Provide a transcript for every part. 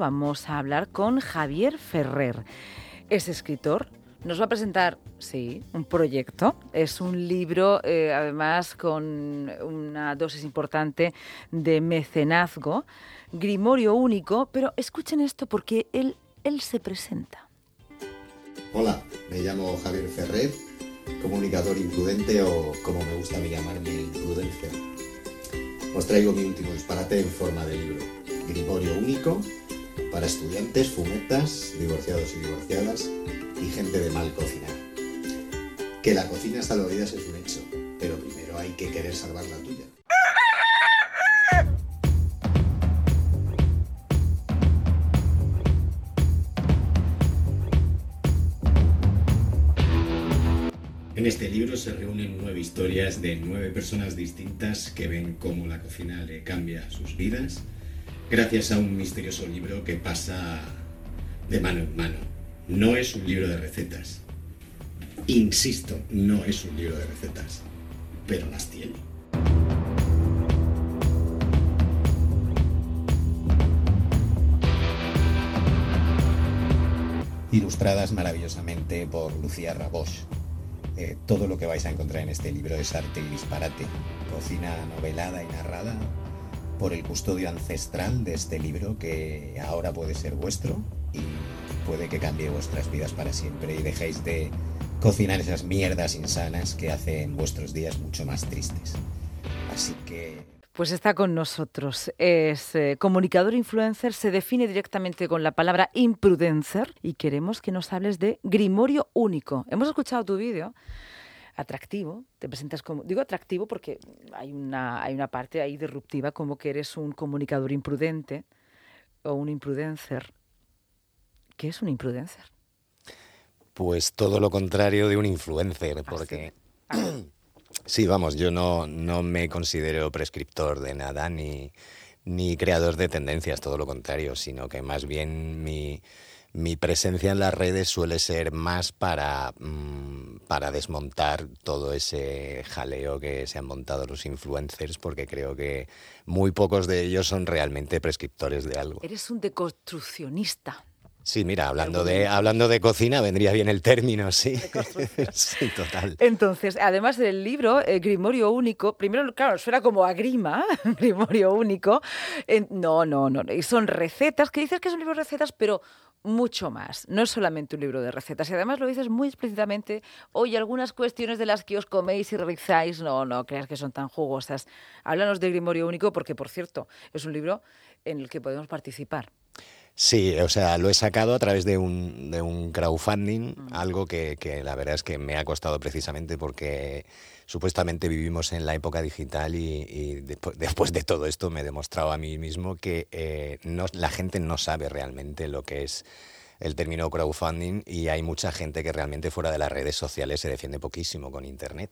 Vamos a hablar con Javier Ferrer. Es escritor, nos va a presentar, sí, un proyecto. Es un libro, eh, además, con una dosis importante de mecenazgo, grimorio único, pero escuchen esto porque él, él se presenta. Hola, me llamo Javier Ferrer, comunicador imprudente o como me gusta a mí llamarme, imprudencer. Os traigo mi último disparate en forma de libro, grimorio único para estudiantes, fumetas, divorciados y divorciadas y gente de mal cocinar. Que la cocina salvavidas es un hecho, pero primero hay que querer salvar la tuya. En este libro se reúnen nueve historias de nueve personas distintas que ven cómo la cocina le cambia sus vidas gracias a un misterioso libro que pasa de mano en mano. No es un libro de recetas. Insisto, no es un libro de recetas, pero las tiene. Ilustradas maravillosamente por Lucía Rabosch. Eh, todo lo que vais a encontrar en este libro es arte y disparate. Cocina novelada y narrada por el custodio ancestral de este libro que ahora puede ser vuestro y puede que cambie vuestras vidas para siempre y dejéis de cocinar esas mierdas insanas que hacen vuestros días mucho más tristes. Así que... Pues está con nosotros. Es eh, comunicador influencer, se define directamente con la palabra imprudencer y queremos que nos hables de Grimorio Único. Hemos escuchado tu vídeo atractivo, te presentas como, digo atractivo porque hay una, hay una parte ahí disruptiva como que eres un comunicador imprudente o un imprudencer. ¿Qué es un imprudencer? Pues todo lo contrario de un influencer, ah, porque... sí, vamos, yo no, no me considero prescriptor de nada ni, ni creador de tendencias, todo lo contrario, sino que más bien mi mi presencia en las redes suele ser más para, mm, para desmontar todo ese jaleo que se han montado los influencers, porque creo que muy pocos de ellos son realmente prescriptores de algo. Eres un deconstruccionista. Sí, mira, hablando de, hablando de cocina, vendría bien el término, sí. sí, total. Entonces, además del libro, eh, Grimorio Único, primero, claro, suena como a grima, Grimorio Único. no, no, no. Y son recetas, que dices que es un libro de recetas, pero mucho más. No es solamente un libro de recetas. Y además lo dices muy explícitamente. Hoy algunas cuestiones de las que os coméis y realizáis, no, no creas que son tan jugosas. Háblanos de Grimorio Único porque, por cierto, es un libro en el que podemos participar. Sí, o sea, lo he sacado a través de un, de un crowdfunding, mm. algo que, que, la verdad es que me ha costado precisamente porque supuestamente vivimos en la época digital y, después de todo esto me he demostrado a mí mismo que eh, no, la gente no sabe realmente lo que es el término crowdfunding y hay mucha gente que realmente fuera de las redes sociales se defiende poquísimo con Internet.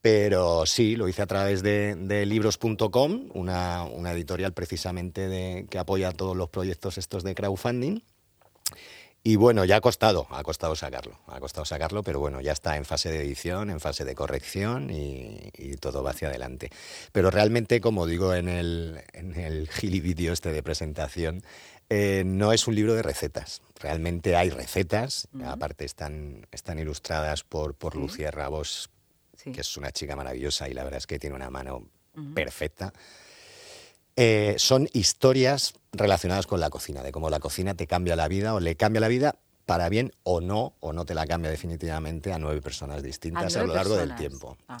Pero sí, lo hice a través de, libros.com, una, una, editorial precisamente de, que apoya todos los proyectos estos de crowdfunding. Y bueno, ya ha costado, ha costado sacarlo, ha costado sacarlo, pero bueno, ya está en fase de edición, en fase de corrección y, todo va hacia adelante. Pero realmente, como digo en el, en el gili vídeo este de presentación, eh, no es un libro de recetas. Realmente hay recetas, aparte están, están ilustradas por, por Lucía Rabos, que es una chica maravillosa y la verdad es que tiene una mano perfecta. Eh, son historias relacionadas con la cocina, de cómo la cocina te cambia la vida o le cambia la vida para bien o no, o no te la cambia definitivamente a nueve personas distintas a, lo largo del tiempo. Ah.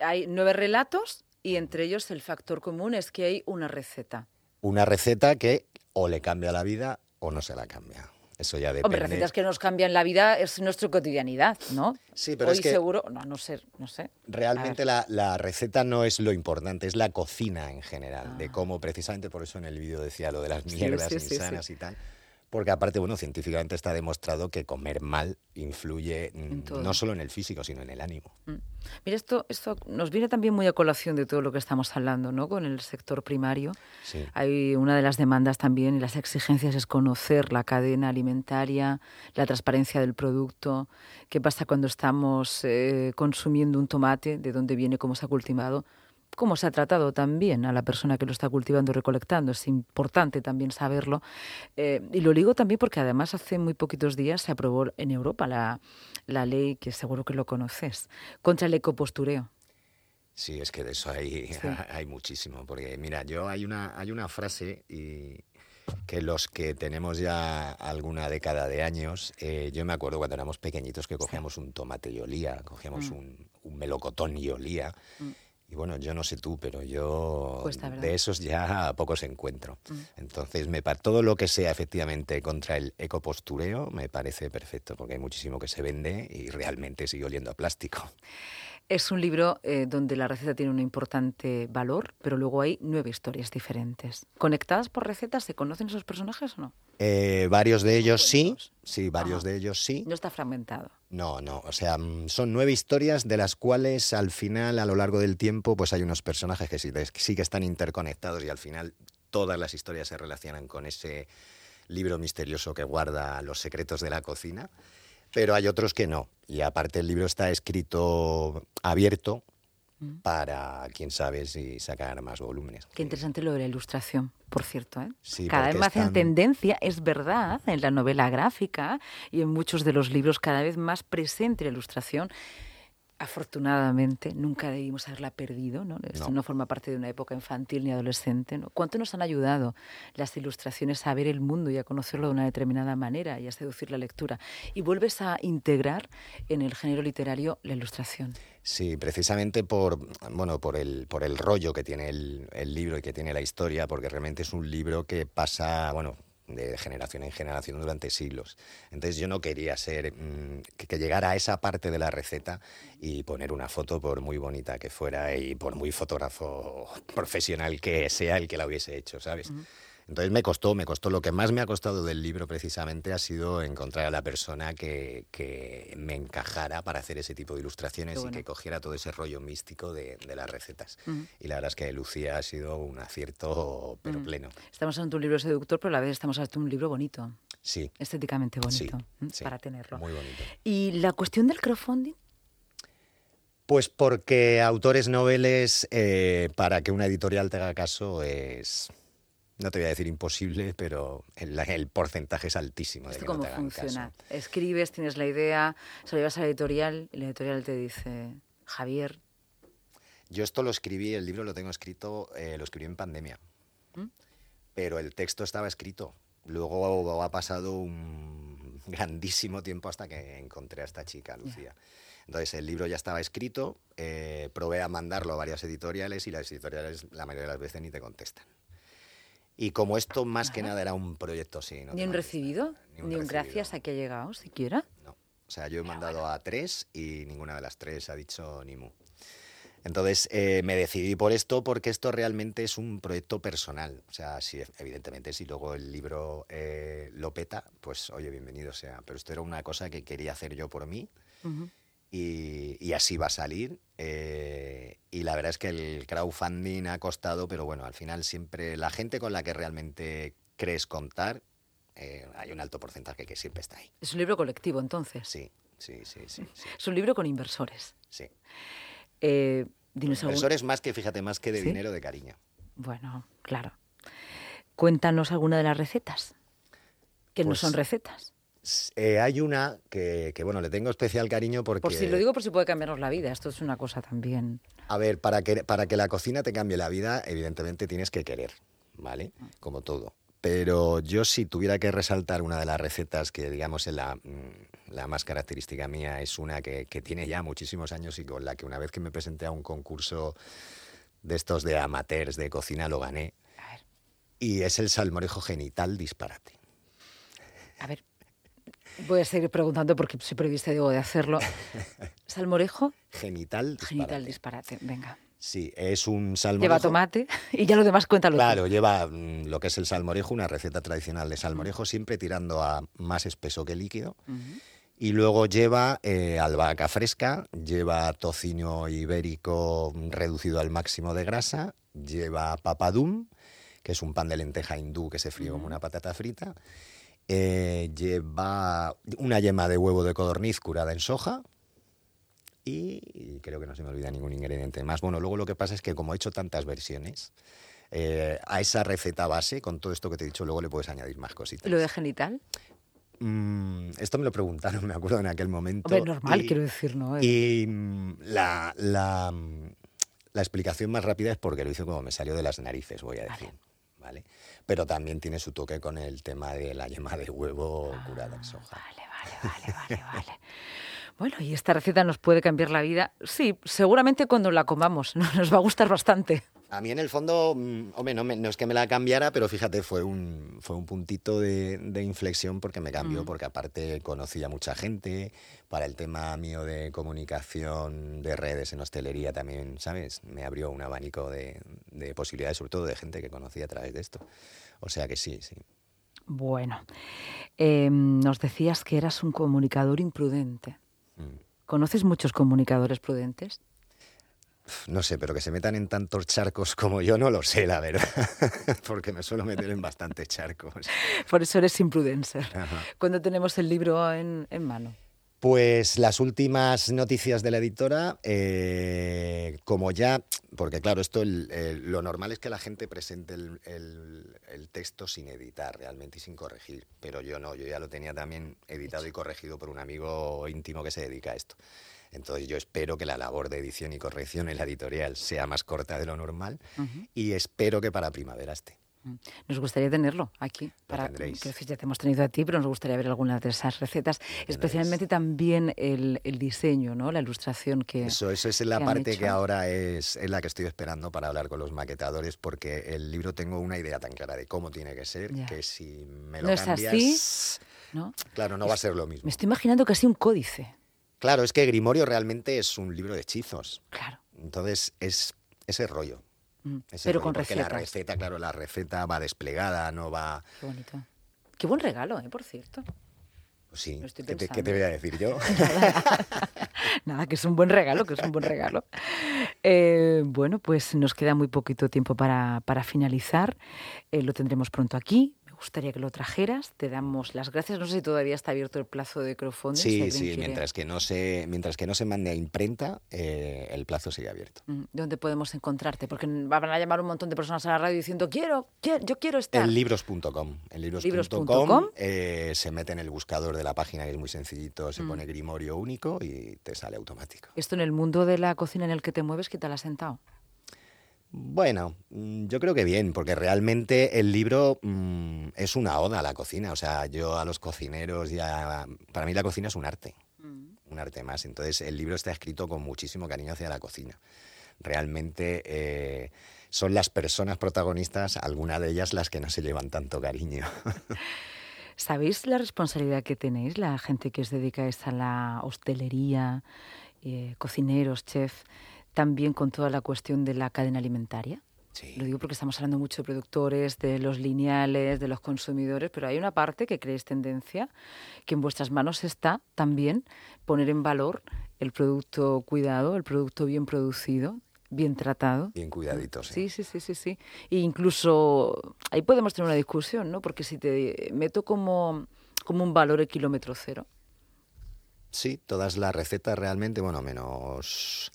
Hay nueve relatos y entre ellos el factor común es que hay una receta. Una receta que o le cambia la vida o no se la cambia. Eso ya depende. Hombre, recetas que nos cambian la vida es nuestra cotidianidad, ¿no? Sí, pero es que seguro, no, no sé, no sé. Realmente la, receta no es lo importante, es la cocina en general, de ah. cómo precisamente por eso en el vídeo decía lo de las mierdas insanas y tal porque aparte, bueno, científicamente está demostrado que comer mal influye no solo en el físico, sino en el ánimo. Mm. Mira, esto, esto nos viene también muy a colación de todo lo que estamos hablando, ¿no? Con el sector primario. Hay una de las demandas también y las exigencias es conocer la cadena alimentaria, la transparencia del producto, qué pasa cuando estamos eh, consumiendo un tomate, de dónde viene, cómo se ha cultivado cómo se ha tratado también a la persona que lo está cultivando y recolectando. Es importante también saberlo. Eh, y lo digo también porque además hace muy poquitos días se aprobó en Europa la, la ley, que seguro que lo conoces, contra el ecopostureo. Sí, es que de eso hay, hay muchísimo. Porque mira, yo hay una, hay una frase y que los que tenemos ya alguna década de años, eh, yo me acuerdo cuando éramos pequeñitos que cogíamos un tomate y olía, cogíamos mm. un, un, melocotón y olía. Mm. Y bueno, yo no sé tú, pero yo de esos ya pocos encuentro. Mm. Entonces, me, todo lo que sea efectivamente contra el ecopostureo me parece perfecto, porque hay muchísimo que se vende y realmente sigue oliendo a plástico. Es un libro eh, donde la receta tiene un importante valor, pero luego hay nueve historias diferentes. ¿Conectadas por recetas? ¿Se conocen esos personajes o no? Eh, varios de ellos sí, sí, varios de ellos sí. No está fragmentado. No, no, o sea, mm, son nueve historias de las cuales al final, a lo largo del tiempo, pues hay unos personajes que sí, sí que están interconectados y al final todas las historias se relacionan con ese libro misterioso que guarda los secretos de la cocina pero hay otros que no. Y aparte el libro está escrito abierto mm. para, quién sabe, si sacar más volúmenes. Qué interesante lo de la ilustración, por cierto. ¿eh? cada vez más en tendencia, es verdad, en la novela gráfica y en muchos de los libros cada vez más presente la ilustración afortunadamente nunca debimos haberla perdido, ¿no? Esto no. forma parte de una época infantil ni adolescente. ¿no? ¿Cuánto nos han ayudado las ilustraciones a ver el mundo y a conocerlo de una determinada manera y a seducir la lectura? Y vuelves a integrar en el género literario la ilustración. Sí, precisamente por, bueno, por, el, por el rollo que tiene el, el libro y que tiene la historia, porque realmente es un libro que pasa, bueno, de generación en generación durante siglos. Entonces yo no quería ser mm, que, llegara a esa parte de la receta y poner una foto por muy bonita que fuera y por muy fotógrafo profesional que sea el que la hubiese hecho, ¿sabes? Entonces me costó, me costó. Lo que más me ha costado del libro precisamente ha sido encontrar a la persona que, que me encajara para hacer ese tipo de ilustraciones y que cogiera todo ese rollo místico de, de las recetas. Y la verdad es que Lucía ha sido un acierto, pero pleno. Estamos ante un libro seductor, pero a la vez estamos ante un libro bonito. Sí. Estéticamente bonito, sí, para tenerlo. Muy bonito. ¿Y la cuestión del crowdfunding? Pues porque autores noveles, eh, para que una editorial te haga caso, es no te voy a decir imposible, pero el, porcentaje es altísimo. ¿Esto cómo funciona? Escribes, tienes la idea, se lo llevas a la editorial y la editorial te dice, Javier. Yo esto lo escribí, el libro lo tengo escrito, eh, lo escribí en pandemia. ¿Mm? Pero el texto estaba escrito. Luego ha pasado un grandísimo tiempo hasta que encontré a esta chica, Lucía. Entonces el libro ya estaba escrito, eh, probé a mandarlo a varias editoriales y las editoriales la mayoría de las veces ni te contestan. Y como esto más que nada era un proyecto sí. ¿Ni un recibido? Ni un, gracias a que ha llegado siquiera? No. O sea, yo he mandado a tres y ninguna de las tres ha dicho ni mu. Entonces eh, me decidí por esto porque esto realmente es un proyecto personal. O sea, si, evidentemente si luego el libro eh, lo peta, pues oye, bienvenido sea. Pero esto era una cosa que quería hacer yo por mí y, así va a salir. Eh, y la verdad es que el crowdfunding ha costado, pero bueno, al final siempre la gente con la que realmente crees contar, eh, hay un alto porcentaje que siempre está ahí. Es un libro colectivo, entonces. Sí, sí, sí, sí. Es un libro con inversores. Sí. Eh, inversores más que, fíjate, más que de dinero, de cariño. Bueno, claro. Cuéntanos alguna de las recetas, que no pues son recetas. Eh, hay una que, bueno, le tengo especial cariño porque... Por si lo digo por si puede cambiarnos la vida, esto es una cosa también... A ver, para que, para que la cocina te cambie la vida, evidentemente tienes que querer, ¿vale? Como todo. Pero yo si tuviera que resaltar una de las recetas que, digamos, es la, mm, la más característica mía, es una que, que, tiene ya muchísimos años y con la que una vez que me presenté a un concurso de estos de amateurs de cocina lo gané. A ver. Y es el salmorejo genital disparate. A ver, Voy a seguir preguntando porque si previste debo de hacerlo. ¿Salmorejo? Genital disparate. Genital disparate, venga. Sí, es un salmorejo. Lleva tomate y ya lo demás cuéntalo. Claro, lleva mm, lo que es el salmorejo, una receta tradicional de salmorejo, siempre tirando a más espeso que líquido. Y luego lleva eh, albahaca fresca, lleva tocino ibérico reducido al máximo de grasa, lleva papadum, que es un pan de lenteja hindú que se fríe como una patata frita, eh, lleva una yema de huevo de codorniz curada en soja y, creo que no se me olvida ningún ingrediente más. Bueno, luego lo que pasa es que como he hecho tantas versiones, eh, a esa receta base, con todo esto que te he dicho, luego le puedes añadir más cositas. ¿Lo de genital? Mm, esto me lo preguntaron, me acuerdo en aquel momento. Hombre, normal, quiero decir, ¿no? Y mm, la, la, la, explicación más rápida es porque lo hice como me salió de las narices, voy a decir. Vale. Pero también tiene su toque con el tema de la yema de huevo curada en soja. Vale, vale, vale, vale, vale. Bueno, ¿y esta receta nos puede cambiar la vida? Sí, seguramente cuando la comamos. Nos va a gustar bastante. A mí en el fondo, mm, hombre, no, no, es que me la cambiara, pero fíjate, fue un, fue un puntito de, de inflexión porque me cambió, mm. porque aparte conocí a mucha gente, para el tema mío de comunicación de redes en hostelería también, ¿sabes? Me abrió un abanico de, de posibilidades, sobre todo de gente que conocía a través de esto. O sea que sí, sí. Bueno, em, nos decías que eras un comunicador imprudente. Mm. ¿Conoces muchos comunicadores prudentes? No sé, pero que se metan en tantos charcos como yo no lo sé, la verdad, porque me suelo meter en bastantes charcos. Por eso eres imprudencer. ¿Cuándo tenemos el libro en, mano? Pues las últimas noticias de la editora, eh, como ya, porque claro, esto lo normal es que la gente presente el, texto sin editar realmente y sin corregir, pero yo no, yo ya lo tenía también editado y corregido por un amigo íntimo que se dedica a esto. Entonces yo espero que la labor de edición y corrección en la editorial sea más corta de lo normal y espero que para primavera esté. Mm. Nos gustaría tenerlo aquí. Para, que ya te hemos tenido a ti, pero nos gustaría ver algunas de esas recetas, especialmente también el, diseño, ¿no? la ilustración que. Eso, eso es la parte que ahora es, es, la que estoy esperando para hablar con los maquetadores, porque el libro tengo una idea tan clara de cómo tiene que ser que si me lo ¿No cambias. Es así? ¿No? Claro, no va a ser lo mismo. Me estoy imaginando casi un códice. Claro, es que Grimorio realmente es un libro de hechizos. Claro. Entonces es ese rollo. Mm, pero con porque la receta, claro, la receta va desplegada, no va. Qué bonito. Qué buen regalo, ¿eh? Por cierto. Pues sí, ¿Qué te, voy a decir yo? nada, que es un buen regalo, que es un buen regalo. Eh, bueno, pues nos queda muy poquito tiempo para, finalizar. Eh, lo tendremos pronto aquí gustaría que lo trajeras. Te damos las gracias. No sé si todavía está abierto el plazo de crowdfunding. Sí, sí, mientras, que no se, mientras que no se mande a imprenta, eh, el plazo sigue abierto. Mm, ¿Dónde podemos encontrarte? Porque van a llamar un montón de personas a la radio diciendo, quiero, yo quiero estar. En libros.com. En libros.com eh, se mete en el buscador de la página, que es muy sencillito, se mm. pone Grimorio único y te sale automático. ¿Esto en el mundo de la cocina en el que te mueves, qué tal has sentado? Bueno, mm, yo creo que bien, porque realmente el libro mm, es una oda a la cocina. O sea, yo a los cocineros ya. Para mí la cocina es un arte, mm. un arte más. Entonces, el libro está escrito con muchísimo cariño hacia la cocina. Realmente eh, son las personas protagonistas, algunas de ellas las que no se llevan tanto cariño. ¿Sabéis la responsabilidad que tenéis, la gente que os dedicáis a la hostelería, eh, cocineros, chef? También con toda la cuestión de la cadena alimentaria. Lo digo porque estamos hablando mucho de productores, de los lineales, de los consumidores, pero hay una parte que creéis tendencia, que en vuestras manos está también poner en valor el producto cuidado, el producto bien producido, bien tratado. Bien cuidadito, sí. Sí, sí, sí, sí. E incluso ahí podemos tener una discusión, ¿no? Porque si te meto como, como un valor el kilómetro cero. Sí, todas las recetas realmente, bueno, menos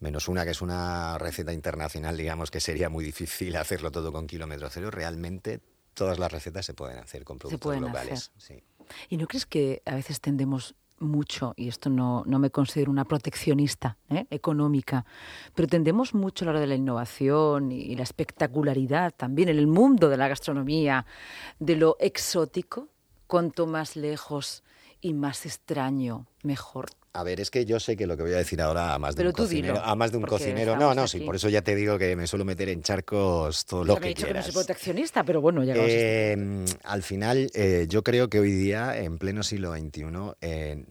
menos una que es una receta internacional, digamos que sería muy difícil hacerlo todo con kilómetro cero, realmente todas las recetas se pueden hacer con productos locales. ¿Y no crees que a veces tendemos mucho, y esto no, no me considero una proteccionista ¿eh? económica, pero tendemos mucho a la hora de la innovación y la espectacularidad también en el mundo de la gastronomía, de lo exótico, cuanto más lejos y más extraño, mejor. A ver, es que yo sé que lo que voy a decir ahora a más de un cocinero, a más de un cocinero, no, no, sí, por eso ya te digo que me suelo meter en charcos todo lo que he dicho que no soy proteccionista, pero bueno, ya eh, Al final, eh, yo creo que hoy día, en pleno siglo XXI, eh,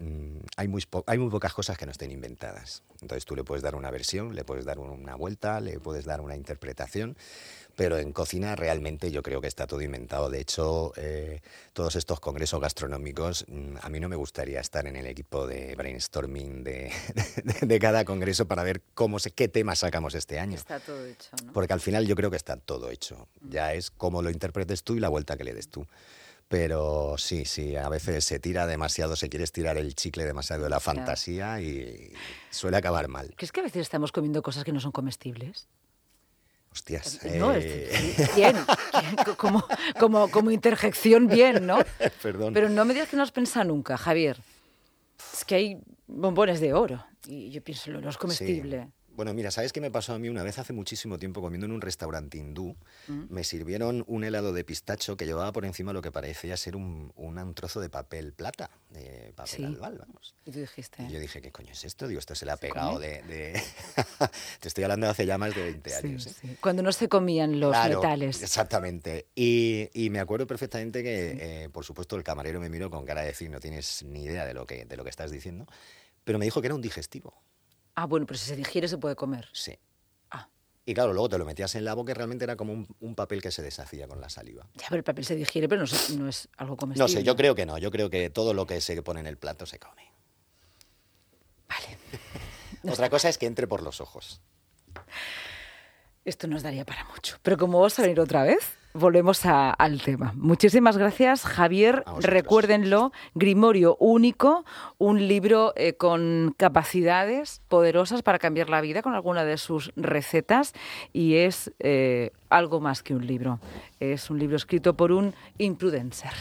hay, muy hay muy pocas cosas que no estén inventadas. Entonces tú le puedes dar una versión, le puedes dar una vuelta, le puedes dar una interpretación pero en cocina realmente yo creo que está todo inventado. De hecho, eh, todos estos congresos gastronómicos, mm, a mí no me gustaría estar en el equipo de brainstorming de, de, cada congreso para ver cómo se, qué temas sacamos este año. Está todo hecho, ¿no? Porque al final yo creo que está todo hecho. Ya es cómo lo interpretes tú y la vuelta que le des tú Pero sí, sí, a veces se tira demasiado, se quiere estirar el chicle demasiado de la fantasía y suele acabar mal. ¿Crees que a veces estamos comiendo cosas que no son comestibles? Hostias. No, eh, bien, como, como, como interjección, bien, ¿no? Perdón. Pero no me digas que no has pensado nunca, Javier. Es que hay bombones de oro y yo pienso, lo no es comestible. Sí. Bueno, mira, ¿sabes qué me pasó a mí una vez hace muchísimo tiempo comiendo en un restaurante hindú? Mm. Me sirvieron un helado de pistacho que llevaba por encima lo que parecía ser un, un- un trozo de papel plata, de papel Sí. albal, vamos. Y tú dijiste, Y yo dije, ¿qué coño es esto? Digo, esto se le ha pegado de... de- Te estoy hablando de hace ya más de 20 sí, años. ¿eh? sí. cuando no se comían los Claro, metales. Exactamente. Y, y me acuerdo perfectamente que, eh, por supuesto, el camarero me miró con cara de decir, no tienes ni idea de lo que, de lo que estás diciendo, pero me dijo que era un digestivo. Ah, bueno, pero si se digiere se puede comer. Sí. Ah, Y claro, luego te lo metías en la boca y realmente era como un, un papel que se deshacía con la saliva. ya, pero el papel se digiere, pero no, se- no es algo comestible. No sé, yo creo que no. Yo creo que todo lo que se pone en el plato se come. Vale. Otra cosa es que entre por los ojos. Esto nos daría para mucho. Pero como vamos a venir otra vez, volvemos a- al tema. Muchísimas gracias, Javier. Recuérdenlo, Grimorio Único, un libro eh, con capacidades poderosas para cambiar la vida con alguna de sus recetas y es eh, algo más que un libro. Es un libro escrito por un imprudencer.